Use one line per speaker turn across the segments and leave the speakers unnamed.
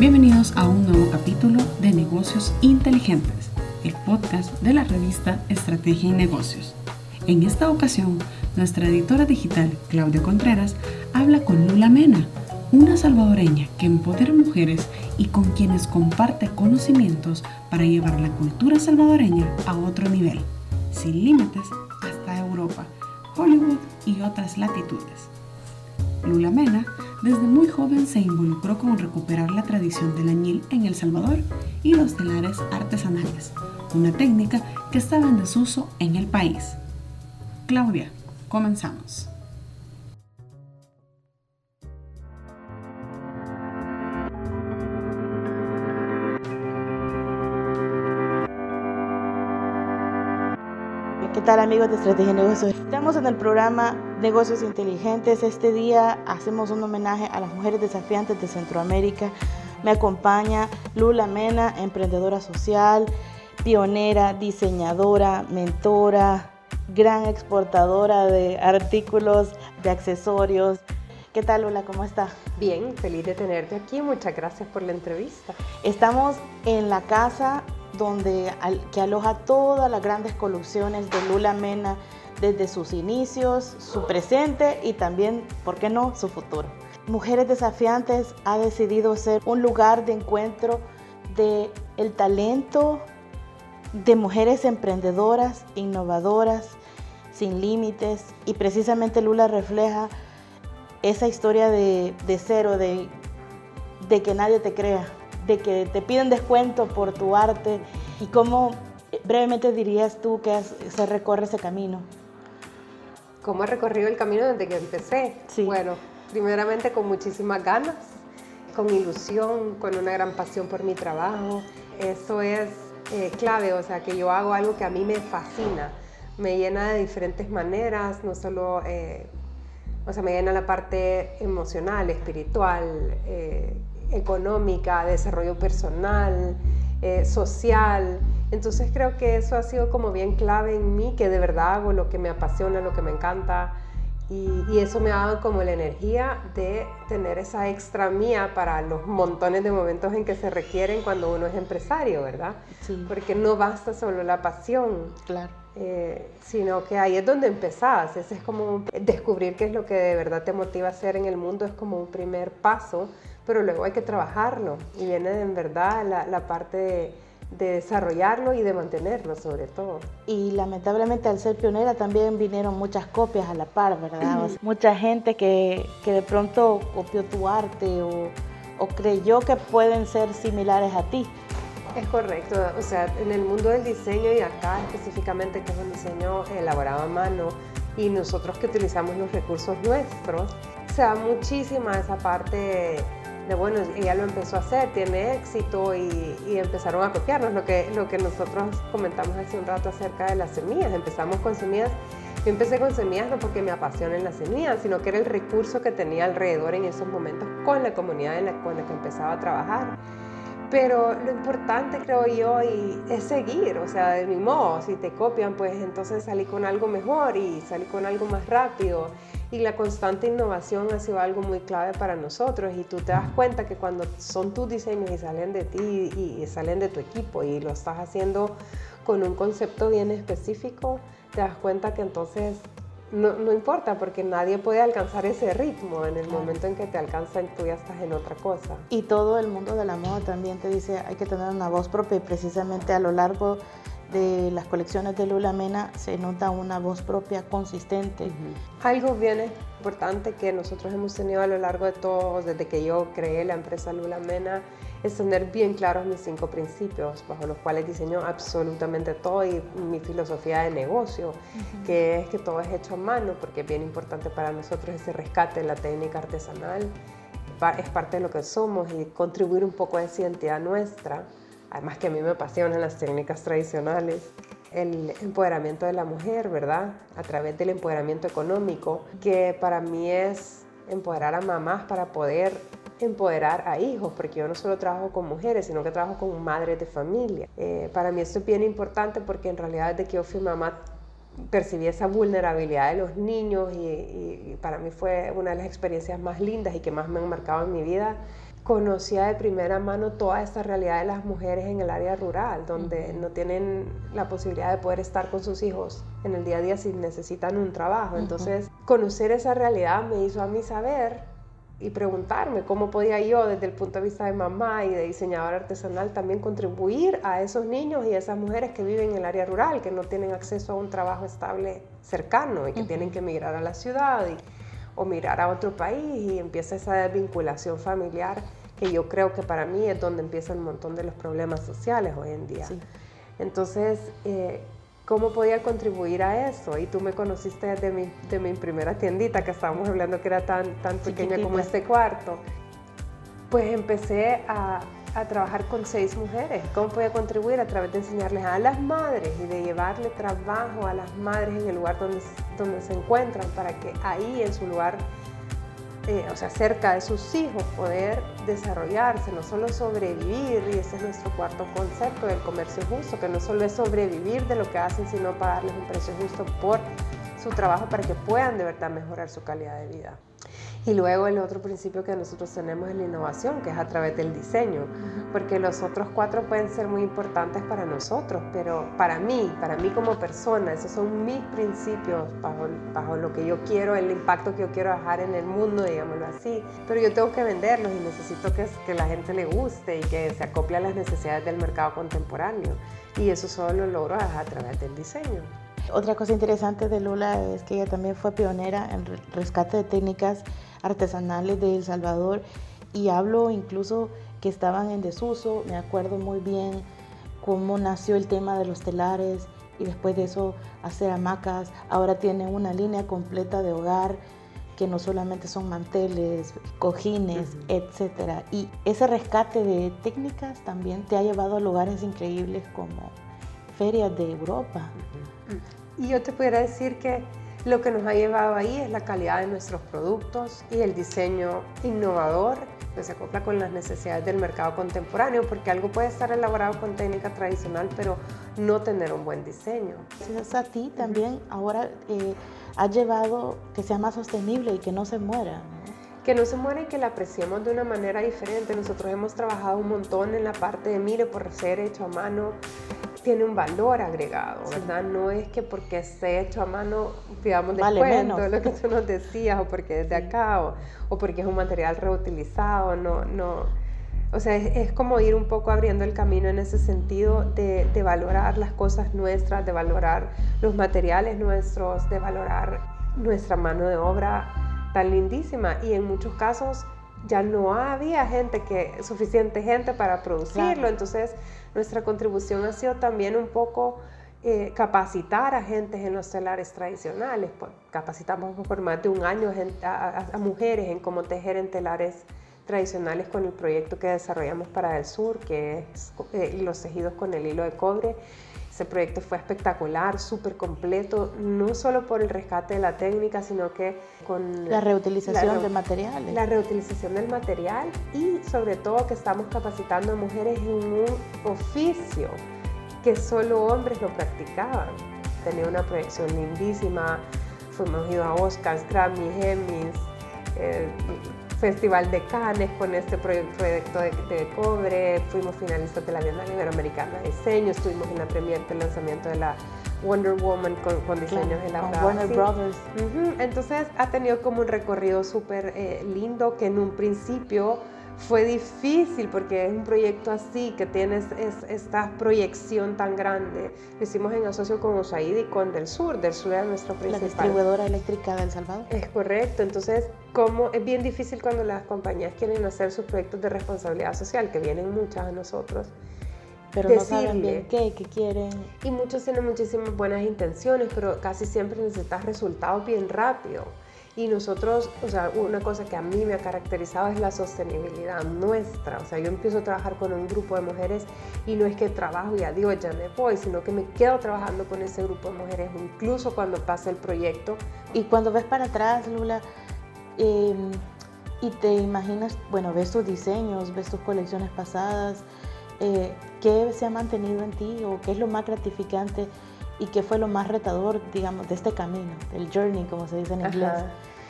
Bienvenidos a un nuevo capítulo de Negocios Inteligentes, el podcast de la revista Estrategia y Negocios. En esta ocasión, nuestra editora digital, Claudia Contreras, habla con Lula Mena, una salvadoreña que empodera mujeres y con quienes comparte conocimientos para llevar la cultura salvadoreña a otro nivel, sin límites hasta Europa, Hollywood y otras latitudes. Lula Mena desde muy joven se involucró con recuperar la tradición del añil en El Salvador y los telares artesanales, una técnica que estaba en desuso en el país. Claudia, comenzamos.
¿Qué tal amigos de Estrategia Negocios? Estamos en el programa Negocios Inteligentes. Este día hacemos un homenaje a las mujeres desafiantes de Centroamérica. Me acompaña Lula Mena, emprendedora social, pionera, diseñadora, mentora, gran exportadora de artículos, de accesorios. ¿Qué tal Lula? ¿Cómo está?
Bien, feliz de tenerte aquí. Muchas gracias por la entrevista.
Estamos en la casa donde, que aloja todas las grandes colecciones de Lula Mena desde sus inicios, su presente y también, ¿por qué no?, su futuro. Mujeres Desafiantes ha decidido ser un lugar de encuentro de el talento de mujeres emprendedoras, innovadoras, sin límites y precisamente Lula refleja esa historia de, de cero, de, de que nadie te crea, de que te piden descuento por tu arte y cómo brevemente dirías tú que se recorre ese camino.
¿Cómo he recorrido el camino desde que empecé?
Sí.
Bueno, primeramente con muchísimas ganas, con ilusión, con una gran pasión por mi trabajo. Eso es eh, clave, o sea, que yo hago algo que a mí me fascina, me llena de diferentes maneras, no solo, eh, o sea, me llena la parte emocional, espiritual, eh, económica, desarrollo personal, eh, social. Entonces creo que eso ha sido como bien clave en mí, que de verdad hago lo que me apasiona, lo que me encanta. Y, eso me ha dado como la energía de tener esa extra mía para los montones de momentos en que se requieren cuando uno es empresario, ¿verdad?
Sí.
Porque no basta solo la pasión.
Claro.
Eh, sino que ahí es donde empezás. Ese es como descubrir qué es lo que de verdad te motiva a hacer en el mundo, es como un primer paso pero luego hay que trabajarlo y viene en verdad la, parte de, desarrollarlo y de mantenerlo sobre todo.
Y lamentablemente al ser pionera también vinieron muchas copias a la par, ¿verdad? mucha gente que, que, de pronto copió tu arte o, o creyó que pueden ser similares a ti.
Es correcto, o sea, en el mundo del diseño y acá específicamente que es un diseño elaborado a mano y nosotros que utilizamos los recursos nuestros, se da muchísima esa parte bueno, ella lo empezó a hacer, tiene éxito y, empezaron a copiarnos, lo que, lo que nosotros comentamos hace un rato acerca de las semillas, empezamos con semillas, yo empecé con semillas no porque me apasionen las semillas, sino que era el recurso que tenía alrededor en esos momentos con la comunidad en la, con la que empezaba a trabajar. Pero lo importante, creo yo, es seguir, o sea, de mi modo, si te copian, pues entonces salí con algo mejor y salí con algo más rápido y la constante innovación ha sido algo muy clave para nosotros y tú te das cuenta que cuando son tus diseños y salen de ti y, salen de tu equipo y lo estás haciendo con un concepto bien específico, te das cuenta que entonces no, no, importa porque nadie puede alcanzar ese ritmo en el momento en que te alcanzan tú ya estás en otra cosa.
Y todo el mundo de la moda también te dice hay que tener una voz propia y precisamente a lo largo de las colecciones de Lula Mena se nota una voz propia consistente.
Algo bien importante que nosotros hemos tenido a lo largo de todo, desde que yo creé la empresa Lula Mena, es tener bien claros mis cinco principios bajo los cuales diseño absolutamente todo y mi filosofía de negocio, que es que todo es hecho a mano, porque es bien importante para nosotros ese rescate de la técnica artesanal, es parte de lo que somos y contribuir un poco a esa identidad nuestra además que a mí me apasionan las técnicas tradicionales, el empoderamiento de la mujer, ¿verdad? A través del empoderamiento económico, que para mí es empoderar a mamás para poder empoderar a hijos, porque yo no solo trabajo con mujeres, sino que trabajo con madres de familia. Eh, para mí esto es bien importante porque en realidad desde que yo fui mamá percibí esa vulnerabilidad de los niños y, y para mí fue una de las experiencias más lindas y que más me han marcado en mi vida conocía de primera mano toda esta realidad de las mujeres en el área rural, donde no tienen la posibilidad de poder estar con sus hijos en el día a día si necesitan un trabajo. Entonces, conocer esa realidad me hizo a mí saber y preguntarme cómo podía yo desde el punto de vista de mamá y de diseñadora artesanal también contribuir a esos niños y a esas mujeres que viven en el área rural, que no tienen acceso a un trabajo estable cercano y que tienen que emigrar a la ciudad y, o mirar a otro país y empieza esa desvinculación familiar que yo creo que para mí es donde empieza un montón de los problemas sociales hoy en día. Entonces, eh, cómo podía contribuir a eso. Y tú me conociste desde mi, de mi primera tiendita, que estábamos hablando que era tan, tan pequeña como este cuarto. Pues empecé a, a, trabajar con seis mujeres. ¿Cómo podía contribuir? A través de enseñarles a las madres y de llevarle trabajo a las madres en el lugar donde, donde se encuentran, para que ahí en su lugar eh, o sea, cerca de sus hijos, poder desarrollarse, no solo sobrevivir, y ese es nuestro cuarto concepto del comercio justo, que no solo es sobrevivir de lo que hacen, sino pagarles un precio justo por su trabajo para que puedan de verdad mejorar su calidad de vida. Y luego el otro principio que nosotros tenemos es la innovación, que es a través del diseño, porque los otros cuatro pueden ser muy importantes para nosotros, pero para mí, para mí como persona, esos son mis principios bajo, bajo lo que yo quiero, el impacto que yo quiero dejar en el mundo, digámoslo así. Pero yo tengo que venderlos y necesito que, que la gente le guste y que se acople a las necesidades del mercado contemporáneo. Y eso solo lo logro a través del diseño.
Otra cosa interesante de Lula es que ella también fue pionera en rescate de técnicas artesanales de El Salvador y hablo incluso que estaban en desuso. Me acuerdo muy bien cómo nació el tema de los telares y después de eso hacer hamacas. Ahora tiene una línea completa de hogar que no solamente son manteles, cojines, etcétera. Y ese rescate de técnicas también te ha llevado a lugares increíbles como ferias de Europa.
Y yo te pudiera decir que lo que nos ha llevado ahí es la calidad de nuestros productos y el diseño innovador que se acopla con las necesidades del mercado contemporáneo, porque algo puede estar elaborado con técnica tradicional, pero no tener un buen diseño.
Gracias a ti también ahora eh, ha llevado que sea más sostenible y que no se muera.
Que no se muera y que la apreciemos de una manera diferente. Nosotros hemos trabajado un montón en la parte de mire por ser hecho a mano, tiene un valor agregado, ¿verdad? No es que porque esté hecho a mano digamos, de cuento, lo que tú nos decías, o porque es de acá, o, porque es un material reutilizado, no, no. O sea, es, como ir un poco abriendo el camino en ese sentido de, de valorar las cosas nuestras, de valorar los materiales nuestros, de valorar nuestra mano de obra tan lindísima. Y en muchos casos ya no había gente que, suficiente gente para producirlo, entonces nuestra contribución ha sido también un poco eh, capacitar a gente en los telares tradicionales. Pues, capacitamos por más de un año a, mujeres en cómo tejer en telares tradicionales con el proyecto que desarrollamos para el sur, que es eh, los tejidos con el hilo de cobre. Ese proyecto fue espectacular, súper completo, no solo por el rescate de la técnica, sino que con
la reutilización de materiales.
La reutilización del material y sobre todo que estamos capacitando a mujeres en un oficio que solo hombres lo practicaban. Tenía una proyección lindísima, fuimos ido a Oscars, Grammy, Emmys, eh, Festival de Cannes con este proyecto de, cobre, fuimos finalistas de la Bienal Iberoamericana de Diseño, estuvimos en la premier del lanzamiento de la Wonder Woman con, diseños de la
Warner Brothers.
Entonces ha tenido como un recorrido súper eh, lindo que en un principio fue difícil porque es un proyecto así, que tienes esta proyección tan grande. Lo hicimos en asocio con USAID y con Del Sur. Del Sur era nuestro principal.
La distribuidora eléctrica de El Salvador.
Es correcto. Entonces, como es bien difícil cuando las compañías quieren hacer sus proyectos de responsabilidad social, que vienen muchas a nosotros.
Pero no saben bien qué, qué quieren.
Y muchos tienen muchísimas buenas intenciones, pero casi siempre necesitas resultados bien rápido. Y nosotros, o sea, una cosa que a mí me ha caracterizado es la sostenibilidad nuestra. O sea, yo empiezo a trabajar con un grupo de mujeres y no es que trabajo y adiós, ya me voy, sino que me quedo trabajando con ese grupo de mujeres incluso cuando pasa el proyecto.
Y cuando ves para atrás, Lula, em, y te imaginas, bueno, ves tus diseños, ves tus colecciones pasadas, eh, ¿qué se ha mantenido en ti o qué es lo más gratificante y qué fue lo más retador, digamos, de este camino, del journey, como se dice en inglés.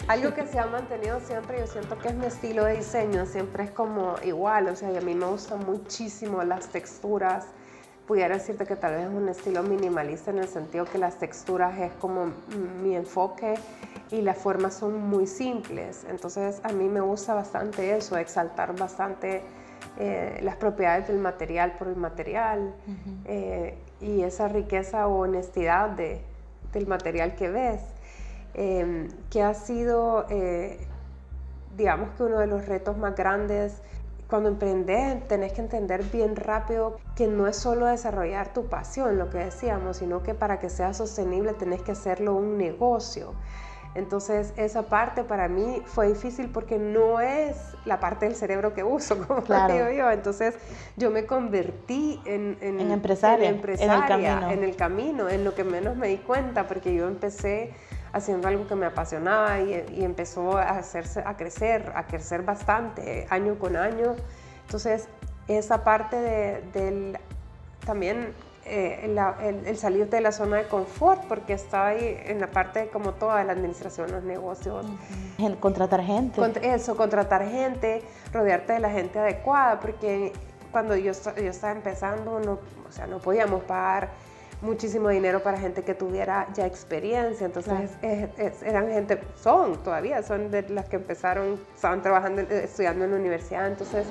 Algo que se ha mantenido siempre, yo siento que es mi estilo de diseño, siempre es como igual, o sea, a mí me gustan muchísimo las texturas. Pudiera decirte que tal vez es un estilo minimalista en el sentido que las texturas es como mi enfoque y las formas son muy simples. Entonces a mí me gusta bastante eso, exaltar bastante eh, las propiedades del material por el material eh, y esa riqueza o honestidad de, del material que ves. Em, que ha sido, eh, digamos que uno de los retos más grandes. Cuando emprendes, tenés que entender bien rápido que no es solo desarrollar tu pasión, lo que decíamos, sino que para que sea sostenible tenés que hacerlo un negocio. Entonces esa parte para mí fue difícil porque no es la parte del cerebro que uso, como digo yo. Entonces yo me convertí en,
en, empresaria, en,
empresaria en el camino, en lo que menos me di cuenta, porque yo empecé haciendo algo que me apasionaba y, empezó a, hacerse, a crecer, a crecer bastante año con año. Entonces, esa parte de, del también eh, el, salir de la zona de confort, porque estaba ahí en la parte como toda la administración, los negocios.
Contratar gente.
eso, contratar gente, rodearte de la gente adecuada, porque cuando yo, yo estaba empezando, no, o sea, no podíamos pagar muchísimo dinero para gente que tuviera ya experiencia. Entonces eran gente, son todavía, son de las que empezaron, estaban trabajando, estudiando en la universidad. Entonces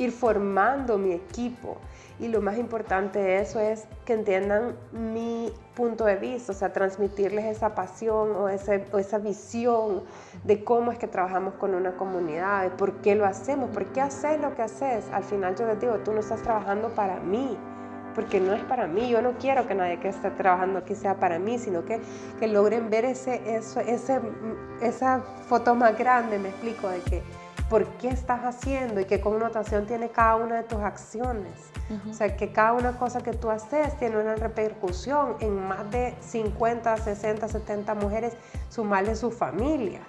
ir formando mi equipo. Y lo más importante de eso es que entiendan mi punto de vista, o sea, transmitirles esa pasión o, ese, o esa visión de cómo es que trabajamos con una comunidad, de por qué lo hacemos, por qué haces lo que haces. Al final yo les digo, tú no estás trabajando para mí, porque no es para mí. Yo no quiero que nadie que esté trabajando aquí sea para mí, sino que, que logren ver ese, eso, ese, esa foto más grande, me explico, de que por qué estás haciendo y qué connotación tiene cada una de tus acciones. O sea, que cada una cosa que tú haces tiene una repercusión en más de 50, 60, 70 mujeres, sumarle sus familias.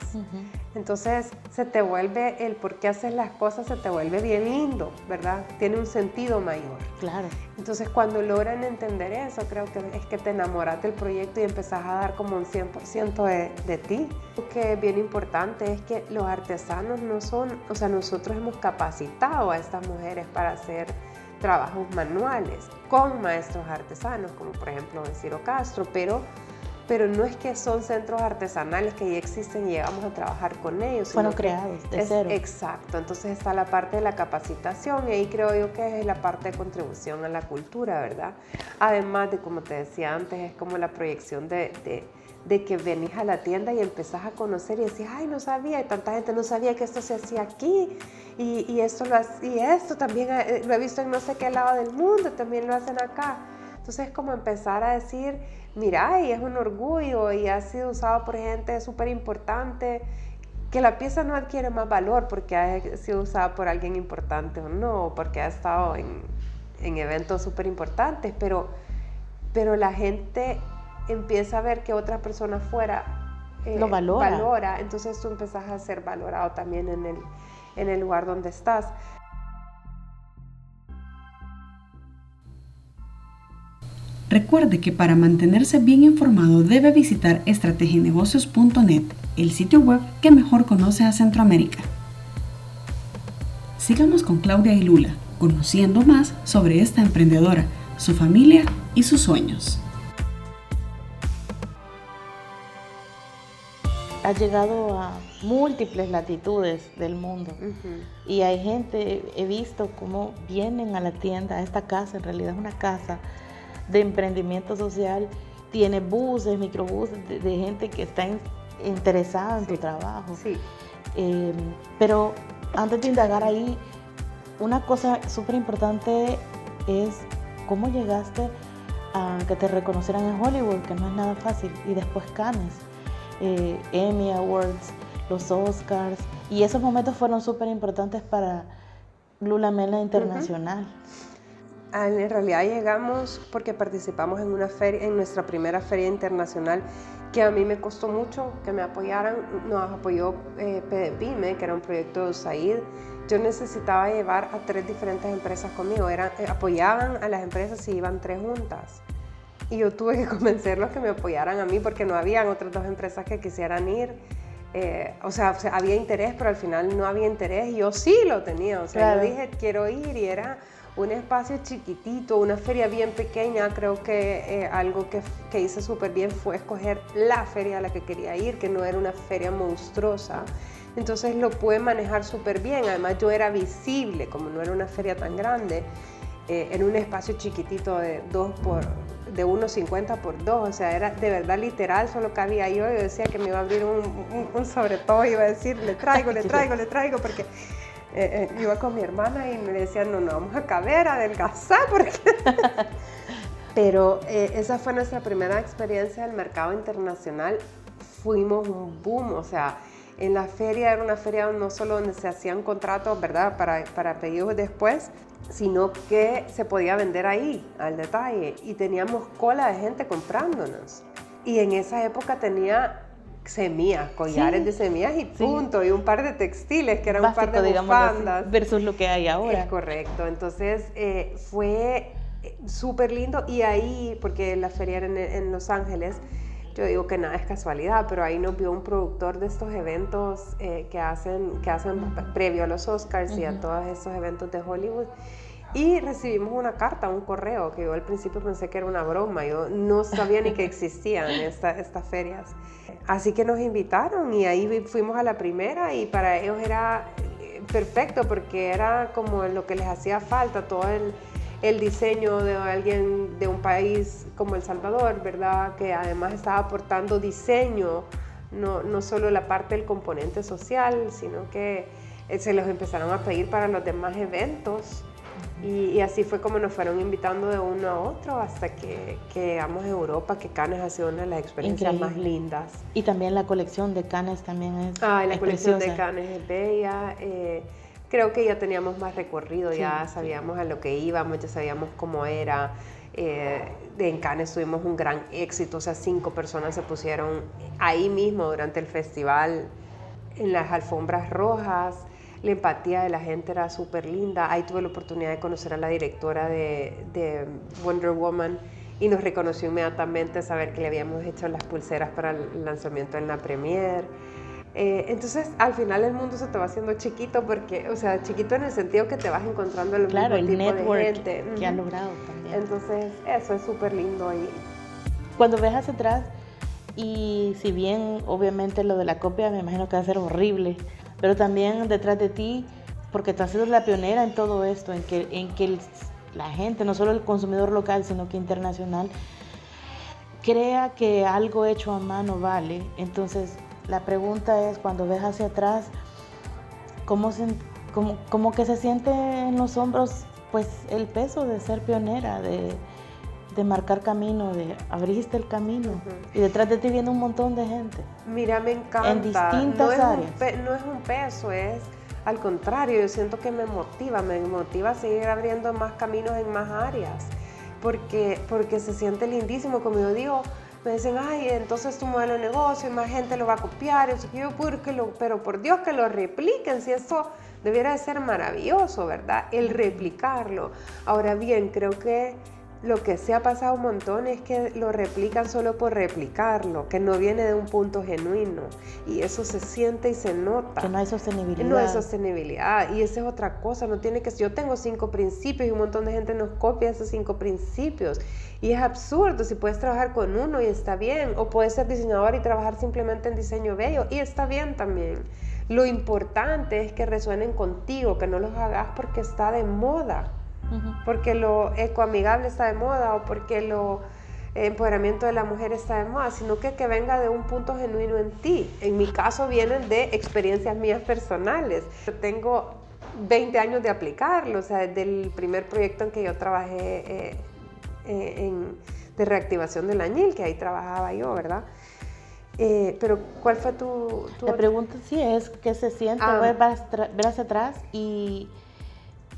Entonces, se te vuelve el por qué haces las cosas, se te vuelve bien lindo, ¿verdad? Tiene un sentido mayor.
Claro.
Entonces, cuando logran entender eso, creo que es que te enamoras del proyecto y empezás a dar como un 100% de, de ti. Lo que es bien importante es que los artesanos no son, o sea, nosotros hemos capacitado a estas mujeres para hacer trabajos manuales con maestros artesanos, como por ejemplo en Ciro Castro, pero, pero no es que son centros artesanales que ya existen y llegamos a trabajar con ellos.
Fueron creados de cero.
Exacto, entonces está la parte de la capacitación y ahí creo yo que es la parte de contribución a la cultura, ¿verdad? Además de, como te decía antes, es como la proyección de, de de que venís a la tienda y empezás a conocer y decís, ay, no sabía, y tanta gente no sabía que esto se hacía aquí, y, esto, lo, y esto también eh, lo he visto en no sé qué lado del mundo, también lo hacen acá. Entonces es como empezar a decir, mira, y es un orgullo y ha sido usado por gente súper importante, que la pieza no adquiere más valor porque ha sido usada por alguien importante o no, porque ha estado en, en eventos súper importantes, pero, pero la gente empieza a ver que otra persona fuera
eh, lo valora.
valora, entonces tú empezás a ser valorado también en el, en el lugar donde estás.
Recuerde que para mantenerse bien informado debe visitar estrategienegocios.net, el sitio web que mejor conoce a Centroamérica. Sigamos con Claudia y Lula, conociendo más sobre esta emprendedora, su familia y sus sueños.
Ha llegado a múltiples latitudes del mundo. Y hay gente, he visto cómo vienen a la tienda, a esta casa, en realidad es una casa de emprendimiento social, tiene buses, microbuses de, gente que está interesada en tu trabajo.
Sí.
Em, pero antes de indagar ahí, una cosa súper importante es cómo llegaste a que te reconocieran en Hollywood, que no es nada fácil, y después Cannes eh, Emmy Awards, los Oscars, y esos momentos fueron súper importantes para Lula Mela Internacional.
Ah, en realidad llegamos porque participamos en una feria, en nuestra primera feria internacional, que a mí me costó mucho que me apoyaran. Nos apoyó eh, PDPYME, que era un proyecto de USAID. Yo necesitaba llevar a tres diferentes empresas conmigo. Eran, eh, apoyaban a las empresas si iban tres juntas. Y yo tuve que convencerlos que me apoyaran a mí porque no habían otras dos empresas que quisieran ir. Eh, o, sea, había interés, pero al final no había interés y yo sí lo tenía. O sea, yo dije, quiero ir y era un espacio chiquitito, una feria bien pequeña. Creo que eh, algo que, que hice súper bien fue escoger la feria a la que quería ir, que no era una feria monstruosa. Entonces lo pude manejar súper bien. Además yo era visible, como no era una feria tan grande, eh, en un espacio chiquitito de 2 por de 1,50 por 2, o sea, era de verdad literal, solo cabía yo, yo decía que me iba a abrir un, un, sobre todo, iba a decir, le traigo, le traigo, le traigo, porque eh, eh, iba con mi hermana y me decían, no, no, vamos a caber, adelgazar, porque... Pero esa fue nuestra primera experiencia del mercado internacional, fuimos un boom, o sea, en la feria era una feria no solo donde se hacían contratos, ¿verdad? Para, para pedidos después, sino que se podía vender ahí, al detalle. Y teníamos cola de gente comprándonos. Y en esa época tenía semillas, collares de semillas y punto, y un par de textiles, que eran un par de bufandas.
versus lo que hay ahora.
Es correcto. Entonces eh, fue eh, súper lindo. Y ahí, porque la feria era en Los Ángeles, yo digo que nada es casualidad, pero ahí nos vio un productor de estos eventos eh, que, hacen, que hacen previo a los Oscars y a todos estos eventos de Hollywood. Y recibimos una carta, un correo, que yo al principio pensé que era una broma, yo no sabía ni que existían estas ferias. Así que nos invitaron y ahí fuimos a la primera y para ellos era eh, perfecto porque era como lo que les hacía falta, todo el el diseño de alguien de un país como El Salvador, ¿verdad? Que además estaba aportando diseño, no, no solo la parte del componente social, sino que eh, se los empezaron a pedir para los demás eventos. Y, así fue como nos fueron invitando de uno a otro hasta que, llegamos a Europa, que Cannes ha sido una de las experiencias más lindas.
Y también la colección de Cannes también es
Ah, la colección de Cannes es bella. Eh, creo que ya teníamos más recorrido, ya sabíamos a lo que íbamos, ya sabíamos cómo era. Eh, en Cannes tuvimos un gran éxito, o sea, cinco personas se pusieron ahí mismo durante el festival en las alfombras rojas. La empatía de la gente era súper linda. Ahí tuve la oportunidad de conocer a la directora de, de Wonder Woman y nos reconoció inmediatamente saber que le habíamos hecho las pulseras para el lanzamiento en la premiere. Eh, entonces, al final el mundo se te va haciendo chiquito porque, o sea, chiquito en el sentido que te vas encontrando el
claro,
mismo
el
tipo
network
de gente.
que ha logrado también.
Entonces, eso es súper lindo ahí.
Cuando ves hacia atrás, y si bien obviamente lo de la copia me imagino que va a ser horrible, pero también detrás de ti, porque tú has sido la pionera en todo esto, en que, en que la gente, no solo el consumidor local, sino que internacional, crea que algo hecho a mano vale. Entonces, la pregunta es, cuando ves hacia atrás, ¿cómo, se, cómo, que se siente en los hombros pues el peso de ser pionera, de, marcar camino, de abriste el camino y detrás de ti viene un montón de gente.
Mira, me encanta.
En distintas áreas.
no es un peso, es al contrario, yo siento que me motiva, me motiva a seguir abriendo más caminos en más áreas, porque, porque se siente lindísimo, como yo digo, me dicen, ay, entonces tu modelo de negocio y más gente lo va a copiar. Y yo, lo, pero por Dios que lo repliquen, si esto debiera de ser maravilloso, ¿verdad? El replicarlo. Ahora bien, creo que lo que se ha pasado un montón es que lo replican solo por replicarlo, que no viene de un punto genuino. Y eso se siente y se nota.
Que no hay sostenibilidad.
No hay sostenibilidad. Y esa es otra cosa. No tiene que yo tengo cinco principios y un montón de gente nos copia esos cinco principios. Y es absurdo. Si puedes trabajar con uno y está bien. O puedes ser diseñador y trabajar simplemente en diseño bello y está bien también. Lo importante es que resuenen contigo, que no los hagas porque está de moda porque lo ecoamigable está de moda o porque lo empoderamiento de la mujer está de moda, sino que que venga de un punto genuino en ti. En mi caso vienen de experiencias mías personales. Yo tengo 20 años de aplicarlo, o sea, desde el primer proyecto en que yo trabajé eh, eh, en, de reactivación del añil, que ahí trabajaba yo, ¿verdad? Eh, pero, ¿cuál fue tu...?
tu... La pregunta sí es, ¿qué se siente ah. ver hacia atrás y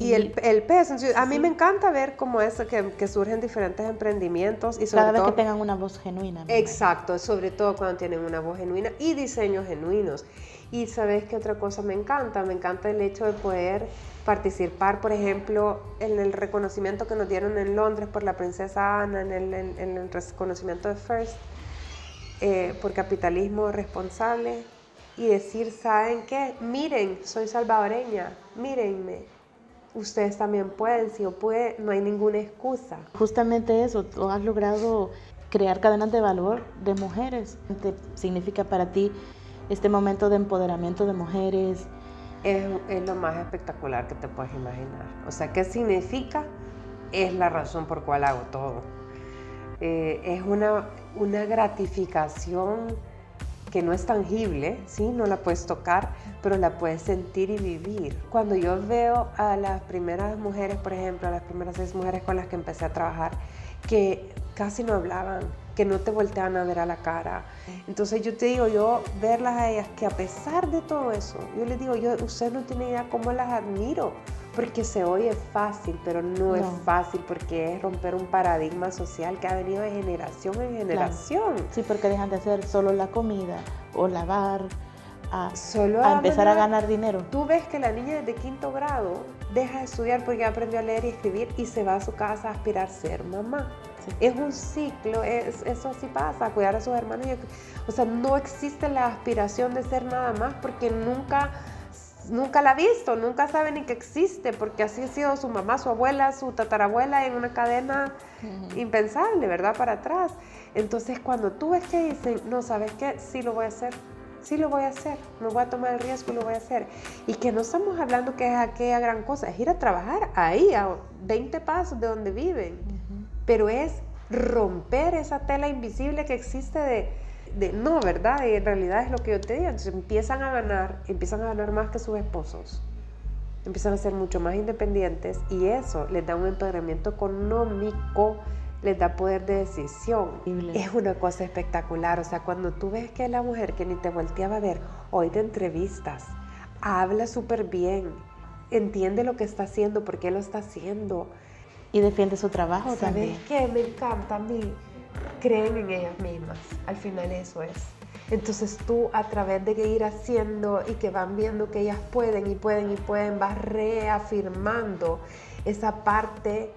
Y el, el peso. A mí me encanta ver cómo es que, que, surgen diferentes emprendimientos. y sobre
Cada vez
todo,
que tengan una voz genuina.
Exacto, sobre todo cuando tienen una voz genuina y diseños genuinos. Y sabes qué otra cosa me encanta, me encanta el hecho de poder participar, por ejemplo, en el reconocimiento que nos dieron en Londres por la princesa Ana, en el, en, el reconocimiento de First, eh, por capitalismo responsable, y decir, ¿saben qué? Miren, soy salvadoreña, mírenme. Ustedes también pueden, si yo puede, no hay ninguna excusa.
Justamente eso, tú has logrado crear cadenas de valor de mujeres. ¿Qué significa para ti este momento de empoderamiento de mujeres?
Es, es, lo más espectacular que te puedes imaginar. O sea, ¿qué significa? Es la razón por cual hago todo. Eh, es una, una gratificación que no es tangible, ¿sí? no la puedes tocar, pero la puedes sentir y vivir. Cuando yo veo a las primeras mujeres, por ejemplo, a las primeras seis mujeres con las que empecé a trabajar, que casi no hablaban, que no te volteaban a ver a la cara. Entonces yo te digo, yo verlas a ellas, que a pesar de todo eso, yo les digo, yo, usted no tiene idea cómo las admiro, porque se oye fácil, pero no, es fácil porque es romper un paradigma social que ha venido de generación en generación.
Sí, porque dejan de hacer solo la comida o lavar, a, solo a, empezar a ganar dinero.
Tú ves que la niña desde quinto grado deja de estudiar porque aprendió a leer y escribir y se va a su casa a aspirar a ser mamá. Es un ciclo, es, eso así pasa, cuidar a sus hermanos. o sea, no existe la aspiración de ser nada más porque nunca nunca la ha visto, nunca sabe ni que existe, porque así ha sido su mamá, su abuela, su tatarabuela en una cadena impensable, ¿verdad? Para atrás. Entonces, cuando tú ves que dicen, no, ¿sabes qué? Sí lo voy a hacer, sí lo voy a hacer, me voy a tomar el riesgo y lo voy a hacer. Y que no estamos hablando que es aquella gran cosa, es ir a trabajar ahí, a 20 pasos de donde viven, pero es romper esa tela invisible que existe de de no, ¿verdad? Y en realidad es lo que yo te digo. Entonces empiezan a ganar, empiezan a ganar más que sus esposos. Empiezan a ser mucho más independientes y eso les da un empoderamiento económico, les da poder de decisión. Es una cosa espectacular. O sea, cuando tú ves que la mujer que ni te volteaba a ver, hoy te entrevistas, habla súper bien, entiende lo que está haciendo, por qué lo está haciendo.
Y defiende su trabajo
¿Sabes también. qué? Me encanta a mí creen en ellas mismas. Al final eso es. Entonces tú a través de ir haciendo y que van viendo que ellas pueden y pueden y pueden, vas reafirmando esa parte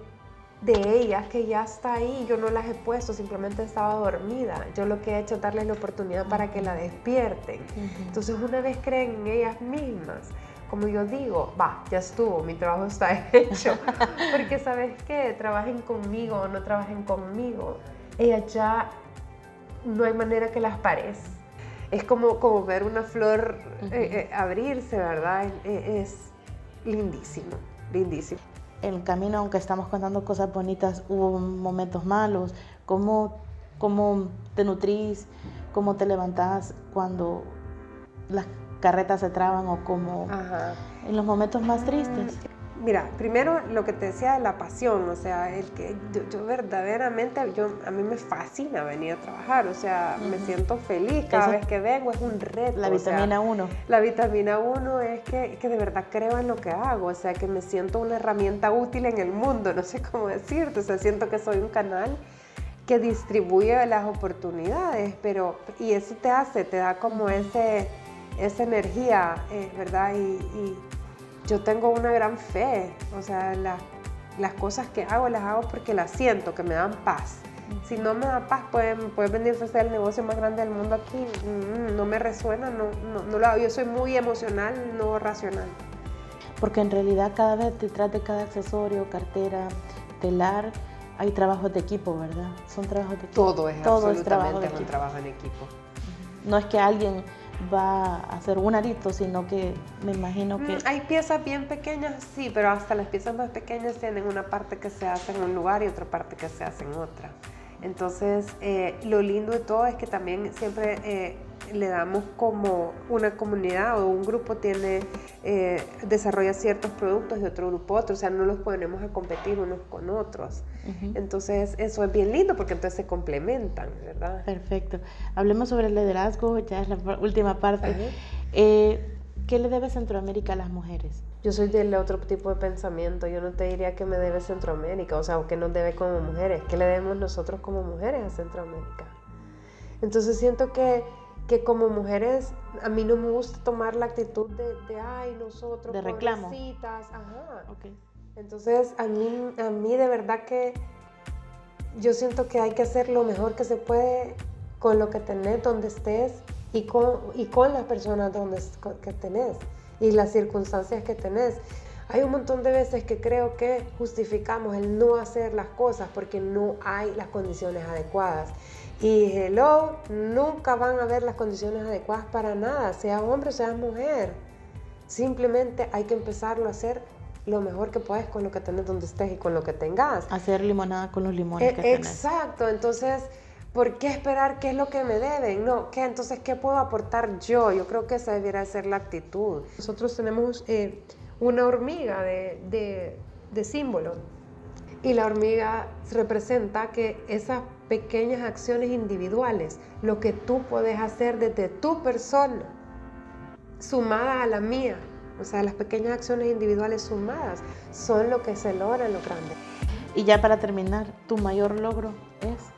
de ellas que ya está ahí. Yo no las he puesto, simplemente estaba dormida. Yo lo que he hecho es darles la oportunidad para que la despierten. Entonces una vez creen en ellas mismas, como yo digo, va, ya estuvo, mi trabajo está hecho. Porque sabes qué, trabajen conmigo o no trabajen conmigo ellas ya no hay manera que las pares. Es como, como ver una flor eh, eh, abrirse, ¿verdad? Es lindísimo, lindísimo.
El camino, aunque estamos contando cosas bonitas, hubo momentos malos. ¿Cómo, cómo te nutrís? ¿Cómo te levantás cuando las carretas se traban o como en los momentos más tristes?
Mira, primero lo que te decía de la pasión, o sea, el que yo, verdaderamente, yo, a mí me fascina venir a trabajar, o sea, me siento feliz cada vez que vengo, es un reto.
La vitamina 1.
La vitamina 1 es que, que, de verdad creo en lo que hago, o sea, que me siento una herramienta útil en el mundo, no sé cómo decirte, o sea, siento que soy un canal que distribuye las oportunidades, pero, y eso te hace, te da como ese, esa energía, eh, ¿verdad? y yo tengo una gran fe, o sea, las cosas que hago las hago porque las siento, que me dan paz. Si no me da paz, pueden, puede venir a hacer el negocio más grande del mundo aquí, mm, no me resuena, no, no, lo hago. Yo soy muy emocional, no racional.
Porque en realidad cada vez detrás de cada accesorio, cartera, telar, hay trabajos de equipo, ¿verdad? Son trabajos de equipo.
Todo es Todo absolutamente es trabajo de un trabajo en equipo.
No es que alguien va a hacer un arito, sino que me imagino que... Mm,
hay piezas bien pequeñas, sí, pero hasta las piezas más pequeñas tienen una parte que se hace en un lugar y otra parte que se hace en otra. Entonces, eh, lo lindo de todo es que también siempre eh, le damos como una comunidad o un grupo tiene, eh, desarrolla ciertos productos y otro grupo otro, o sea, no los ponemos a competir unos con otros. Entonces, eso es bien lindo porque entonces se complementan, ¿verdad?
Perfecto. Hablemos sobre el liderazgo, ya es la última parte. Eh, ¿Qué le debe Centroamérica a las mujeres?
Yo soy del otro tipo de pensamiento. Yo no te diría que me debe Centroamérica, o sea, o que nos debe como mujeres. ¿Qué le debemos nosotros como mujeres a Centroamérica? Entonces siento que, que como mujeres, a mí no me gusta tomar la actitud de, de ay, nosotros,
de reclamo.
Ajá. Okay. Entonces, a mí, a mí de verdad que yo siento que hay que hacer lo mejor que se puede con lo que tenés, donde estés y con, y con las personas donde, que tenés y las circunstancias que tenés. Hay un montón de veces que creo que justificamos el no hacer las cosas porque no hay las condiciones adecuadas. Y hello, nunca van a haber las condiciones adecuadas para nada, sea hombre o sea mujer. Simplemente hay que empezarlo a hacer lo mejor que puedes con lo que tenés donde estés y con lo que tengas.
Hacer limonada con los limones
e que tenés. Exacto, entonces ¿Por qué esperar qué es lo que me deben? No, ¿qué? Entonces, ¿qué puedo aportar yo? Yo creo que esa debiera ser la actitud. Nosotros tenemos eh, una hormiga de, de, símbolo y la hormiga representa que esas pequeñas acciones individuales, lo que tú puedes hacer desde tu persona, sumada a la mía, o sea, las pequeñas acciones individuales sumadas, son lo que se logra en lo grande.
Y ya para terminar, tu mayor logro es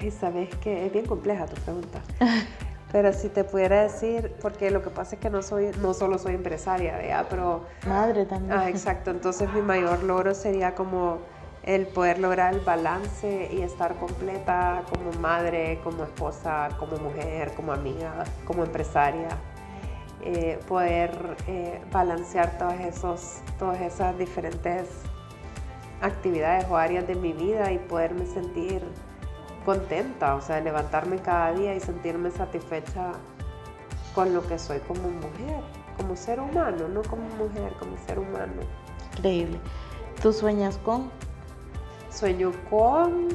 Ay, sabes que es bien compleja tu pregunta. Pero si te pudiera decir, porque lo que pasa es que no soy, no solo soy empresaria, ¿ya? pero
madre también.
Ah, exacto. Entonces mi mayor logro sería como el poder lograr el balance y estar completa como madre, como esposa, como mujer, como amiga, como empresaria. Eh, poder eh, balancear todos esos, todas esas diferentes actividades o áreas de mi vida y poderme sentir contenta, o sea, levantarme cada día y sentirme satisfecha con lo que soy como mujer, como ser humano, no como mujer, como ser humano.
Increíble. ¿Tú sueñas con?
Sueño con,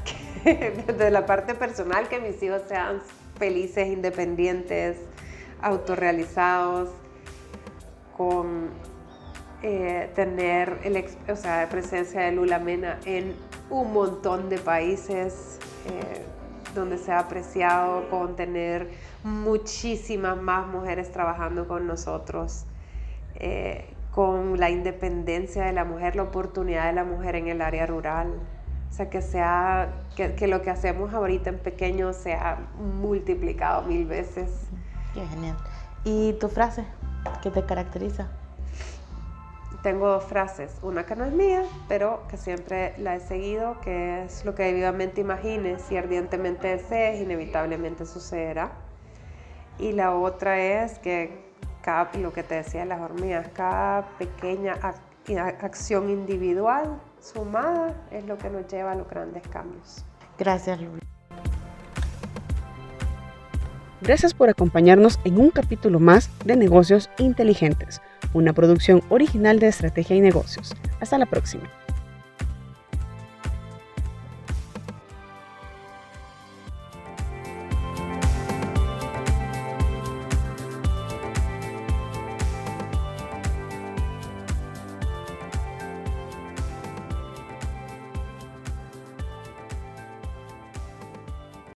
desde la parte personal, que mis hijos sean felices, independientes, autorrealizados, con eh, tener el, o sea, presencia de Lula Mena en un montón de países eh, donde se ha apreciado con tener muchísimas más mujeres trabajando con nosotros, eh, con la independencia de la mujer, la oportunidad de la mujer en el área rural. O sea, que, sea, que, que lo que hacemos ahorita en pequeño sea multiplicado mil veces.
Qué genial. ¿Y tu frase que te caracteriza?
Tengo dos frases, una que no es mía, pero que siempre la he seguido, que es lo que vivamente imagines y ardientemente desees, inevitablemente sucederá. Y la otra es que cada, lo que te decía las hormigas, cada pequeña acción individual sumada es lo que nos lleva a los grandes cambios.
Gracias, Lula.
Gracias por acompañarnos en un capítulo más de Negocios Inteligentes una producción original de Estrategia y Negocios. Hasta la próxima.